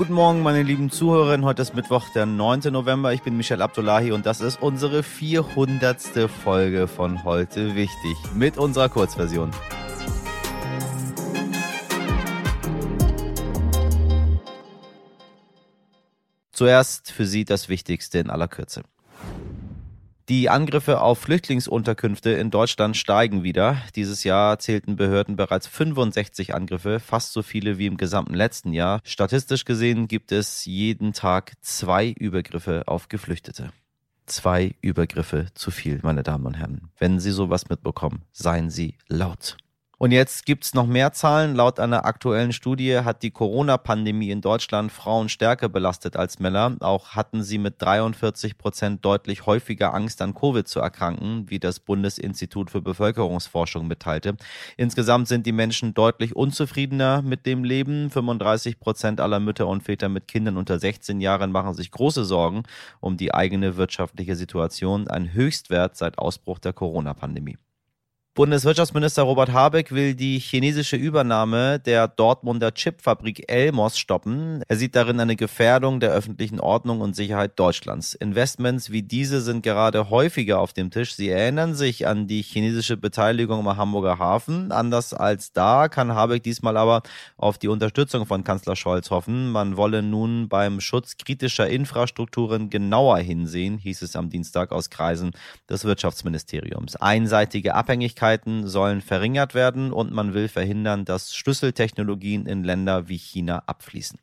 Guten Morgen, meine lieben Zuhörerinnen. Heute ist Mittwoch, der 9. November. Ich bin Michel Abdullahi und das ist unsere 400. Folge von Heute Wichtig mit unserer Kurzversion. Zuerst für Sie das Wichtigste in aller Kürze. Die Angriffe auf Flüchtlingsunterkünfte in Deutschland steigen wieder. Dieses Jahr zählten Behörden bereits 65 Angriffe, fast so viele wie im gesamten letzten Jahr. Statistisch gesehen gibt es jeden Tag zwei Übergriffe auf Geflüchtete. Zwei Übergriffe zu viel, meine Damen und Herren. Wenn Sie sowas mitbekommen, seien Sie laut. Und jetzt gibt's noch mehr Zahlen. Laut einer aktuellen Studie hat die Corona-Pandemie in Deutschland Frauen stärker belastet als Männer. Auch hatten sie mit 43 Prozent deutlich häufiger Angst an Covid zu erkranken, wie das Bundesinstitut für Bevölkerungsforschung mitteilte. Insgesamt sind die Menschen deutlich unzufriedener mit dem Leben. 35 Prozent aller Mütter und Väter mit Kindern unter 16 Jahren machen sich große Sorgen um die eigene wirtschaftliche Situation. Ein Höchstwert seit Ausbruch der Corona-Pandemie. Bundeswirtschaftsminister Robert Habeck will die chinesische Übernahme der Dortmunder Chipfabrik Elmos stoppen. Er sieht darin eine Gefährdung der öffentlichen Ordnung und Sicherheit Deutschlands. Investments wie diese sind gerade häufiger auf dem Tisch. Sie erinnern sich an die chinesische Beteiligung am Hamburger Hafen. Anders als da kann Habeck diesmal aber auf die Unterstützung von Kanzler Scholz hoffen. Man wolle nun beim Schutz kritischer Infrastrukturen genauer hinsehen, hieß es am Dienstag aus Kreisen des Wirtschaftsministeriums. Einseitige Abhängigkeit Abhängigkeiten sollen verringert werden und man will verhindern, dass Schlüsseltechnologien in Länder wie China abfließen.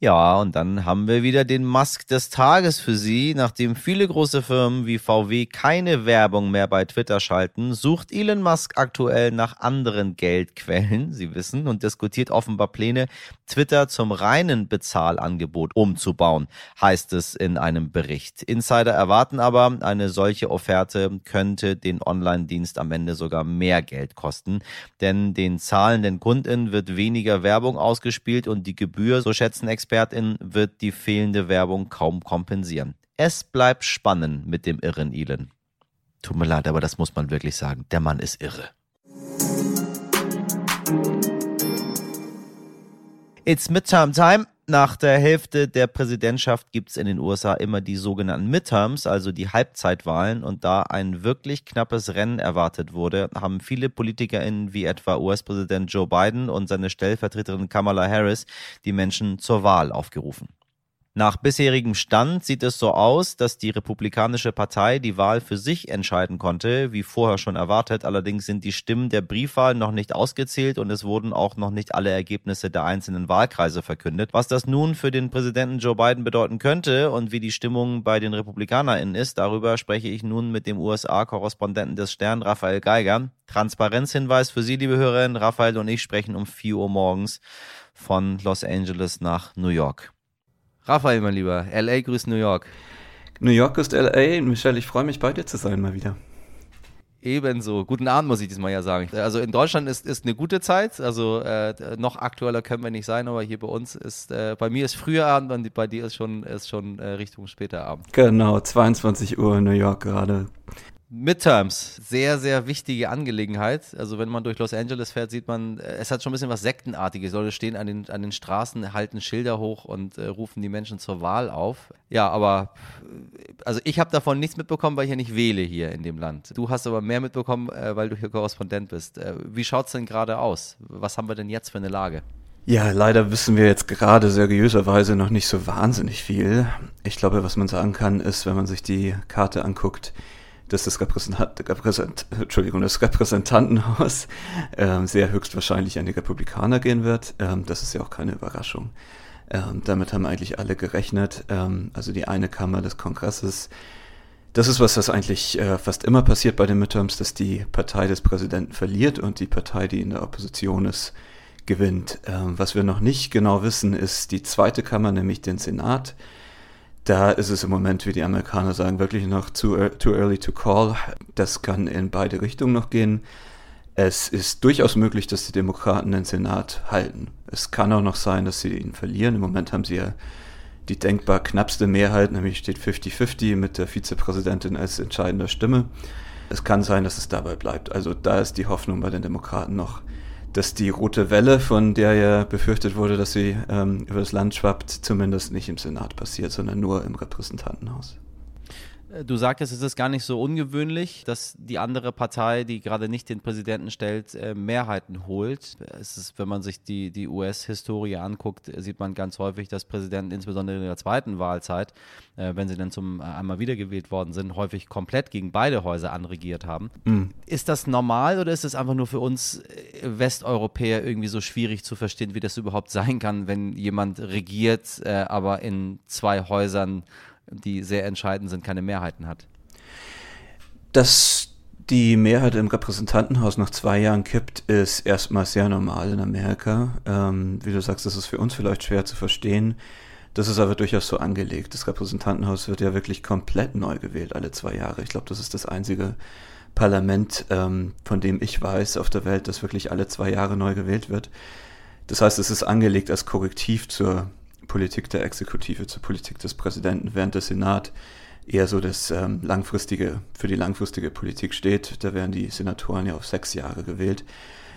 Ja, und dann haben wir wieder den Musk des Tages für Sie. Nachdem viele große Firmen wie VW keine Werbung mehr bei Twitter schalten, sucht Elon Musk aktuell nach anderen Geldquellen, Sie wissen, und diskutiert offenbar Pläne, Twitter zum reinen Bezahlangebot umzubauen, heißt es in einem Bericht. Insider erwarten aber, eine solche Offerte könnte den Online-Dienst am Ende sogar mehr Geld kosten, denn den zahlenden Kunden wird weniger Werbung ausgespielt und die Gebühr, so schätzen Experten, Expertin wird die fehlende Werbung kaum kompensieren. Es bleibt spannend mit dem irren Elon. Tut mir leid, aber das muss man wirklich sagen. Der Mann ist irre. It's Midterm Time. Nach der Hälfte der Präsidentschaft gibt es in den USA immer die sogenannten Midterms, also die Halbzeitwahlen. Und da ein wirklich knappes Rennen erwartet wurde, haben viele PolitikerInnen wie etwa US-Präsident Joe Biden und seine Stellvertreterin Kamala Harris die Menschen zur Wahl aufgerufen. Nach bisherigem Stand sieht es so aus, dass die Republikanische Partei die Wahl für sich entscheiden konnte, wie vorher schon erwartet. Allerdings sind die Stimmen der Briefwahl noch nicht ausgezählt und es wurden auch noch nicht alle Ergebnisse der einzelnen Wahlkreise verkündet. Was das nun für den Präsidenten Joe Biden bedeuten könnte und wie die Stimmung bei den RepublikanerInnen ist, darüber spreche ich nun mit dem USA-Korrespondenten des Stern, Raphael Geiger. Transparenzhinweis für Sie, liebe Hörerinnen. Raphael und ich sprechen um 4 Uhr morgens von Los Angeles nach New York. Raphael, mein Lieber, LA grüßt New York. New York ist LA. Michelle, ich freue mich bei dir zu sein mal wieder. Ebenso. Guten Abend, muss ich diesmal ja sagen. Also in Deutschland ist, ist eine gute Zeit. Also äh, noch aktueller können wir nicht sein, aber hier bei uns ist, äh, bei mir ist früher Abend und bei dir ist schon, ist schon äh, Richtung später Abend. Genau, 22 Uhr in New York gerade. Midterms, sehr, sehr wichtige Angelegenheit. Also wenn man durch Los Angeles fährt, sieht man, äh, es hat schon ein bisschen was Sektenartiges. Leute stehen an den, an den Straßen, halten Schilder hoch und äh, rufen die Menschen zur Wahl auf. Ja, aber also ich habe davon nichts mitbekommen, weil ich ja nicht wähle hier in dem Land. Du hast aber mehr mitbekommen, äh, weil du hier Korrespondent bist. Äh, wie schaut es denn gerade aus? Was haben wir denn jetzt für eine Lage? Ja, leider wissen wir jetzt gerade seriöserweise noch nicht so wahnsinnig viel. Ich glaube, was man sagen kann, ist, wenn man sich die Karte anguckt, dass das, Repräsentant, Repräsent, Entschuldigung, das Repräsentantenhaus ähm, sehr höchstwahrscheinlich an die Republikaner gehen wird. Ähm, das ist ja auch keine Überraschung. Ähm, damit haben eigentlich alle gerechnet. Ähm, also die eine Kammer des Kongresses. Das ist was, was eigentlich äh, fast immer passiert bei den Midterms, dass die Partei des Präsidenten verliert und die Partei, die in der Opposition ist, gewinnt. Ähm, was wir noch nicht genau wissen, ist die zweite Kammer, nämlich den Senat da ist es im Moment, wie die Amerikaner sagen, wirklich noch too, too early to call. Das kann in beide Richtungen noch gehen. Es ist durchaus möglich, dass die Demokraten den Senat halten. Es kann auch noch sein, dass sie ihn verlieren. Im Moment haben sie ja die denkbar knappste Mehrheit, nämlich steht 50-50 mit der Vizepräsidentin als entscheidender Stimme. Es kann sein, dass es dabei bleibt. Also da ist die Hoffnung bei den Demokraten noch, dass die rote Welle, von der ja befürchtet wurde, dass sie ähm, über das Land schwappt, zumindest nicht im Senat passiert, sondern nur im Repräsentantenhaus. Du sagtest, es ist gar nicht so ungewöhnlich, dass die andere Partei, die gerade nicht den Präsidenten stellt, äh, Mehrheiten holt. Es ist, wenn man sich die, die US-Historie anguckt, sieht man ganz häufig, dass Präsidenten insbesondere in der zweiten Wahlzeit, äh, wenn sie dann zum äh, einmal wiedergewählt worden sind, häufig komplett gegen beide Häuser anregiert haben. Mhm. Ist das normal oder ist es einfach nur für uns Westeuropäer irgendwie so schwierig zu verstehen, wie das überhaupt sein kann, wenn jemand regiert, aber in zwei Häusern die sehr entscheidend sind, keine Mehrheiten hat. Dass die Mehrheit im Repräsentantenhaus nach zwei Jahren kippt, ist erstmal sehr normal in Amerika. Ähm, wie du sagst, das ist für uns vielleicht schwer zu verstehen. Das ist aber durchaus so angelegt. Das Repräsentantenhaus wird ja wirklich komplett neu gewählt alle zwei Jahre. Ich glaube, das ist das einzige Parlament, ähm, von dem ich weiß auf der Welt, das wirklich alle zwei Jahre neu gewählt wird. Das heißt, es ist angelegt als Korrektiv zur Politik der Exekutive zur Politik des Präsidenten, während der Senat eher so das ähm, langfristige, für die langfristige Politik steht. Da werden die Senatoren ja auf sechs Jahre gewählt.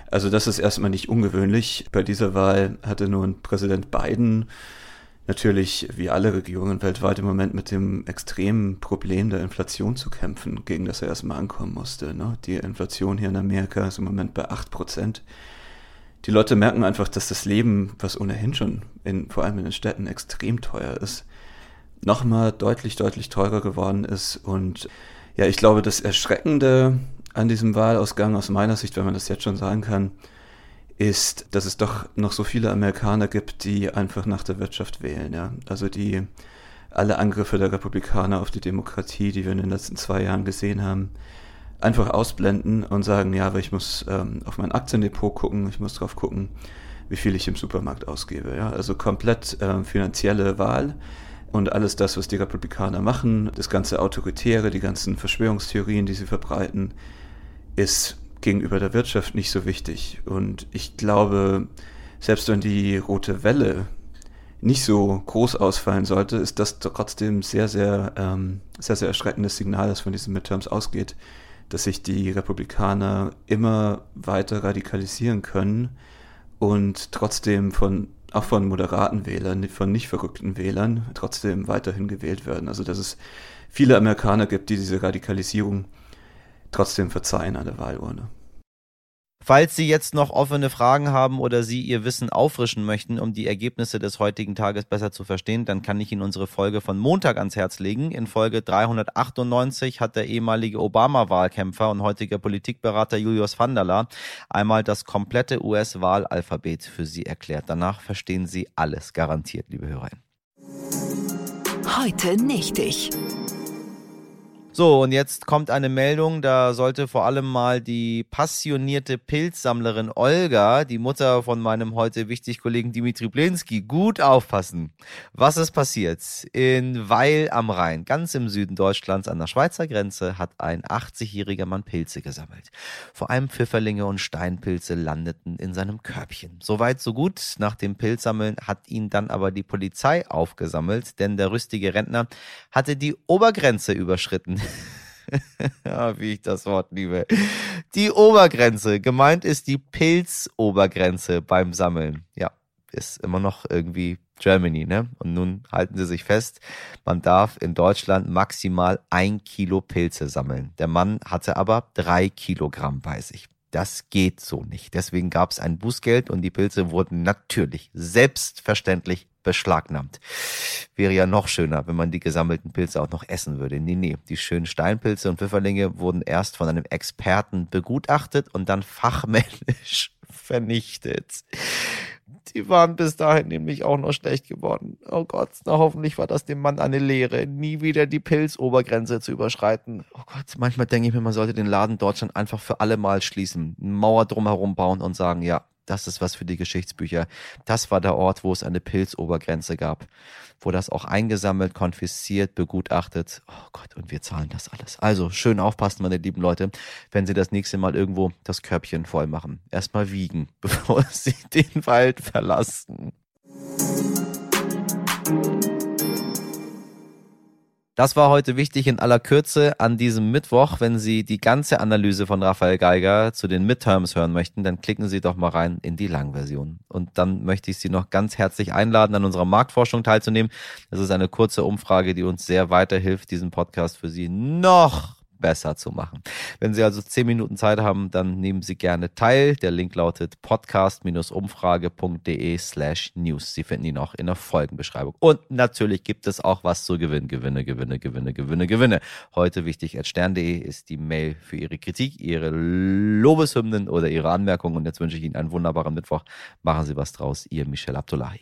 Also das ist erstmal nicht ungewöhnlich. Bei dieser Wahl hatte nun Präsident Biden natürlich wie alle Regierungen weltweit im Moment mit dem extremen Problem der Inflation zu kämpfen, gegen das er erstmal ankommen musste. Ne? Die Inflation hier in Amerika ist im Moment bei acht Prozent die Leute merken einfach, dass das Leben, was ohnehin schon in, vor allem in den Städten extrem teuer ist, nochmal deutlich, deutlich teurer geworden ist. Und ja, ich glaube, das Erschreckende an diesem Wahlausgang aus meiner Sicht, wenn man das jetzt schon sagen kann, ist, dass es doch noch so viele Amerikaner gibt, die einfach nach der Wirtschaft wählen. Ja? Also die alle Angriffe der Republikaner auf die Demokratie, die wir in den letzten zwei Jahren gesehen haben, einfach ausblenden und sagen, ja, aber ich muss ähm, auf mein Aktiendepot gucken, ich muss drauf gucken, wie viel ich im Supermarkt ausgebe. Ja? Also komplett äh, finanzielle Wahl und alles das, was die Republikaner machen, das ganze Autoritäre, die ganzen Verschwörungstheorien, die sie verbreiten, ist gegenüber der Wirtschaft nicht so wichtig. Und ich glaube, selbst wenn die rote Welle nicht so groß ausfallen sollte, ist das trotzdem sehr, sehr, ähm, sehr, sehr erschreckendes Signal, das von diesen Midterms ausgeht, dass sich die Republikaner immer weiter radikalisieren können und trotzdem von auch von moderaten Wählern, von nicht verrückten Wählern trotzdem weiterhin gewählt werden. Also dass es viele Amerikaner gibt, die diese Radikalisierung trotzdem verzeihen an der Wahlurne. Falls Sie jetzt noch offene Fragen haben oder Sie Ihr Wissen auffrischen möchten, um die Ergebnisse des heutigen Tages besser zu verstehen, dann kann ich Ihnen unsere Folge von Montag ans Herz legen. In Folge 398 hat der ehemalige Obama-Wahlkämpfer und heutige Politikberater Julius Vandala einmal das komplette US-Wahlalphabet für Sie erklärt. Danach verstehen Sie alles garantiert, liebe Hörerinnen. Heute nicht ich. So, und jetzt kommt eine Meldung, da sollte vor allem mal die passionierte Pilzsammlerin Olga, die Mutter von meinem heute wichtig Kollegen Dimitri Blinski, gut aufpassen. Was ist passiert? In Weil am Rhein, ganz im Süden Deutschlands an der Schweizer Grenze, hat ein 80-jähriger Mann Pilze gesammelt. Vor allem Pfifferlinge und Steinpilze landeten in seinem Körbchen. Soweit, so gut. Nach dem Pilzsammeln hat ihn dann aber die Polizei aufgesammelt, denn der rüstige Rentner hatte die Obergrenze überschritten ja, wie ich das Wort liebe. Die Obergrenze. Gemeint ist die Pilzobergrenze beim Sammeln. Ja, ist immer noch irgendwie Germany, ne? Und nun halten Sie sich fest, man darf in Deutschland maximal ein Kilo Pilze sammeln. Der Mann hatte aber drei Kilogramm bei sich. Das geht so nicht. Deswegen gab es ein Bußgeld und die Pilze wurden natürlich selbstverständlich beschlagnahmt. Wäre ja noch schöner, wenn man die gesammelten Pilze auch noch essen würde. Nee, nee, die schönen Steinpilze und Pfifferlinge wurden erst von einem Experten begutachtet und dann fachmännisch vernichtet. Die waren bis dahin nämlich auch noch schlecht geworden. Oh Gott, na hoffentlich war das dem Mann eine Lehre, nie wieder die Pilzobergrenze zu überschreiten. Oh Gott, manchmal denke ich mir, man sollte den Laden Deutschland einfach für alle Mal schließen, eine Mauer drumherum bauen und sagen, ja, das ist was für die Geschichtsbücher. Das war der Ort, wo es eine Pilzobergrenze gab, wo das auch eingesammelt, konfisziert, begutachtet. Oh Gott, und wir zahlen das alles. Also schön aufpassen, meine lieben Leute, wenn Sie das nächste Mal irgendwo das Körbchen voll machen. Erstmal wiegen, bevor Sie den Wald verlassen. Das war heute wichtig in aller Kürze an diesem Mittwoch. Wenn Sie die ganze Analyse von Raphael Geiger zu den Midterms hören möchten, dann klicken Sie doch mal rein in die Langversion. Und dann möchte ich Sie noch ganz herzlich einladen, an unserer Marktforschung teilzunehmen. Das ist eine kurze Umfrage, die uns sehr weiterhilft, diesen Podcast für Sie noch besser zu machen. Wenn Sie also zehn Minuten Zeit haben, dann nehmen Sie gerne teil. Der Link lautet podcast-umfrage.de slash news. Sie finden ihn auch in der Folgenbeschreibung. Und natürlich gibt es auch was zu gewinnen. Gewinne, Gewinne, Gewinne, Gewinne, Gewinne. Heute wichtig at stern.de ist die Mail für Ihre Kritik, Ihre Lobeshymnen oder Ihre Anmerkungen. Und jetzt wünsche ich Ihnen einen wunderbaren Mittwoch. Machen Sie was draus. Ihr Michel Abdullahi.